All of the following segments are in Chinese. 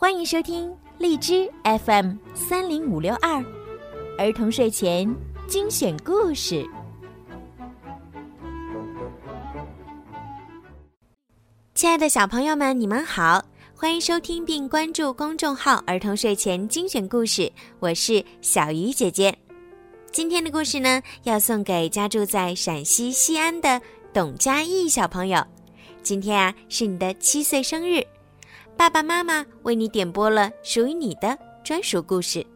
欢迎收听荔枝 FM 三零五六二儿童睡前精选故事。亲爱的小朋友们，你们好，欢迎收听并关注公众号“儿童睡前精选故事”，我是小鱼姐姐。今天的故事呢，要送给家住在陕西西安的董佳艺小朋友。今天啊，是你的七岁生日。爸爸妈妈为你点播了属于你的专属故事。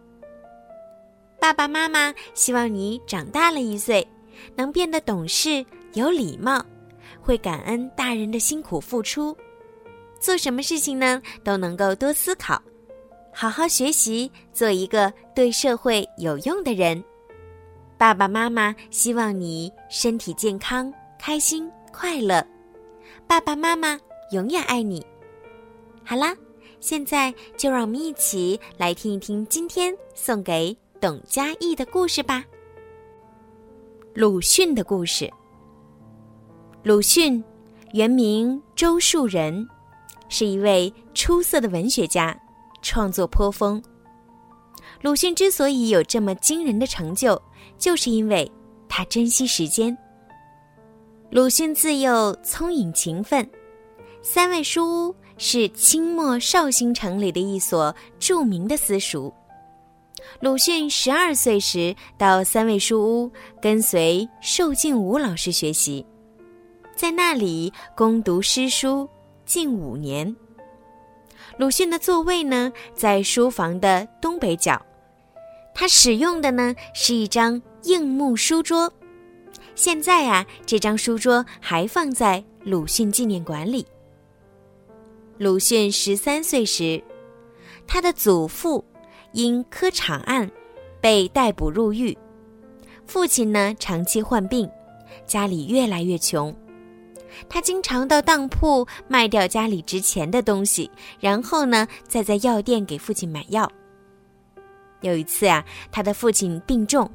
爸爸妈妈希望你长大了一岁，能变得懂事、有礼貌，会感恩大人的辛苦付出，做什么事情呢都能够多思考，好好学习，做一个对社会有用的人。爸爸妈妈希望你身体健康、开心快乐。爸爸妈妈永远爱你。好啦，现在就让我们一起来听一听今天送给董佳艺的故事吧。鲁迅的故事。鲁迅，原名周树人，是一位出色的文学家，创作颇丰。鲁迅之所以有这么惊人的成就，就是因为他珍惜时间。鲁迅自幼聪颖勤奋，三味书屋。是清末绍兴城里的一所著名的私塾。鲁迅十二岁时到三味书屋跟随寿静武老师学习，在那里攻读诗书近五年。鲁迅的座位呢在书房的东北角，他使用的呢是一张硬木书桌。现在啊，这张书桌还放在鲁迅纪念馆里。鲁迅十三岁时，他的祖父因科场案被逮捕入狱，父亲呢长期患病，家里越来越穷。他经常到当铺卖掉家里值钱的东西，然后呢再在药店给父亲买药。有一次啊，他的父亲病重，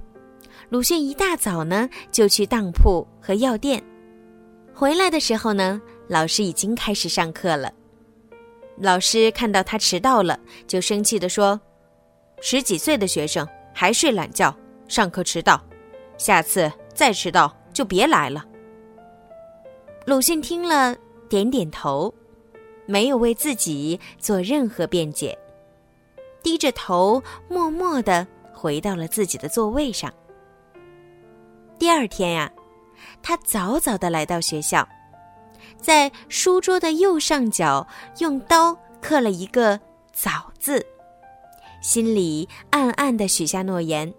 鲁迅一大早呢就去当铺和药店，回来的时候呢，老师已经开始上课了。老师看到他迟到了，就生气地说：“十几岁的学生还睡懒觉，上课迟到，下次再迟到就别来了。”鲁迅听了，点点头，没有为自己做任何辩解，低着头，默默地回到了自己的座位上。第二天呀，他早早地来到学校。在书桌的右上角用刀刻了一个“早”字，心里暗暗的许下诺言：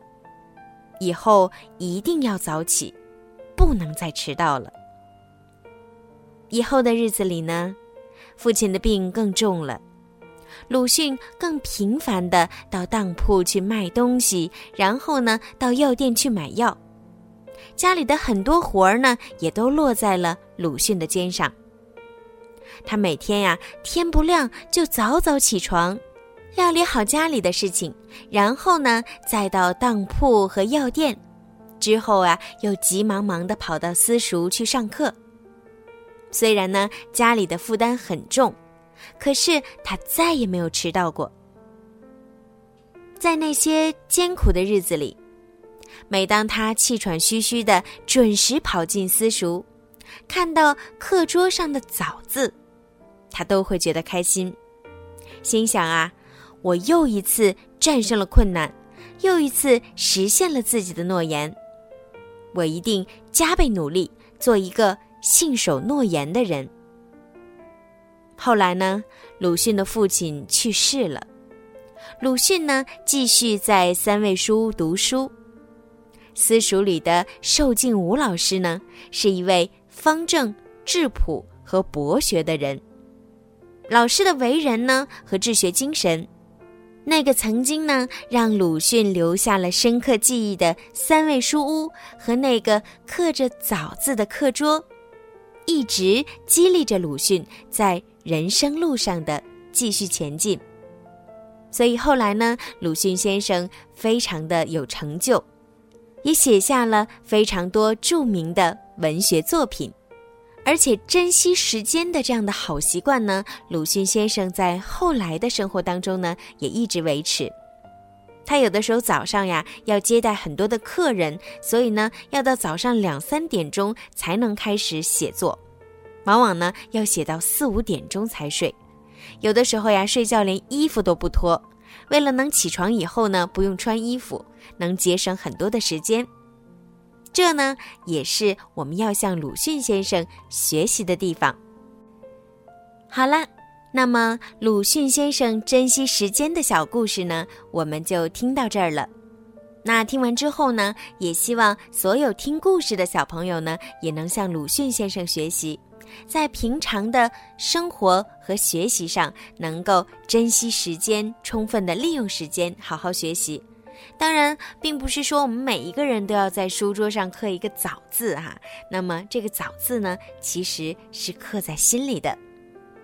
以后一定要早起，不能再迟到了。以后的日子里呢，父亲的病更重了，鲁迅更频繁的到当铺去卖东西，然后呢到药店去买药。家里的很多活儿呢，也都落在了鲁迅的肩上。他每天呀，天不亮就早早起床，料理好家里的事情，然后呢，再到当铺和药店，之后啊，又急忙忙地跑到私塾去上课。虽然呢，家里的负担很重，可是他再也没有迟到过。在那些艰苦的日子里。每当他气喘吁吁的准时跑进私塾，看到课桌上的“早”字，他都会觉得开心，心想啊，我又一次战胜了困难，又一次实现了自己的诺言，我一定加倍努力，做一个信守诺言的人。后来呢，鲁迅的父亲去世了，鲁迅呢继续在三味书屋读书。私塾里的寿静武老师呢，是一位方正、质朴和博学的人。老师的为人呢和治学精神，那个曾经呢让鲁迅留下了深刻记忆的三味书屋和那个刻着“早”字的课桌，一直激励着鲁迅在人生路上的继续前进。所以后来呢，鲁迅先生非常的有成就。也写下了非常多著名的文学作品，而且珍惜时间的这样的好习惯呢，鲁迅先生在后来的生活当中呢，也一直维持。他有的时候早上呀要接待很多的客人，所以呢要到早上两三点钟才能开始写作，往往呢要写到四五点钟才睡。有的时候呀睡觉连衣服都不脱，为了能起床以后呢不用穿衣服，能节省很多的时间。这呢，也是我们要向鲁迅先生学习的地方。好了，那么鲁迅先生珍惜时间的小故事呢，我们就听到这儿了。那听完之后呢，也希望所有听故事的小朋友呢，也能向鲁迅先生学习，在平常的生活和学习上，能够珍惜时间，充分的利用时间，好好学习。当然，并不是说我们每一个人都要在书桌上刻一个“早”字哈。那么，这个“早”字呢，其实是刻在心里的。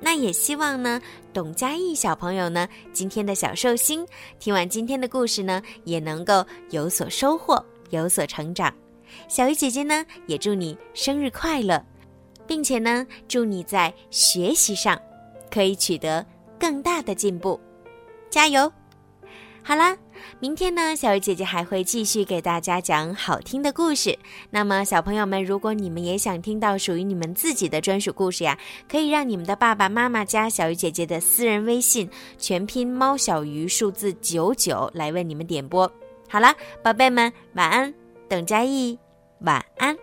那也希望呢，董佳艺小朋友呢，今天的小寿星听完今天的故事呢，也能够有所收获，有所成长。小鱼姐姐呢，也祝你生日快乐，并且呢，祝你在学习上可以取得更大的进步，加油！好啦，明天呢，小鱼姐姐还会继续给大家讲好听的故事。那么，小朋友们，如果你们也想听到属于你们自己的专属故事呀，可以让你们的爸爸妈妈加小鱼姐姐的私人微信，全拼猫小鱼数字九九来为你们点播。好啦，宝贝们，晚安，等佳艺，晚安。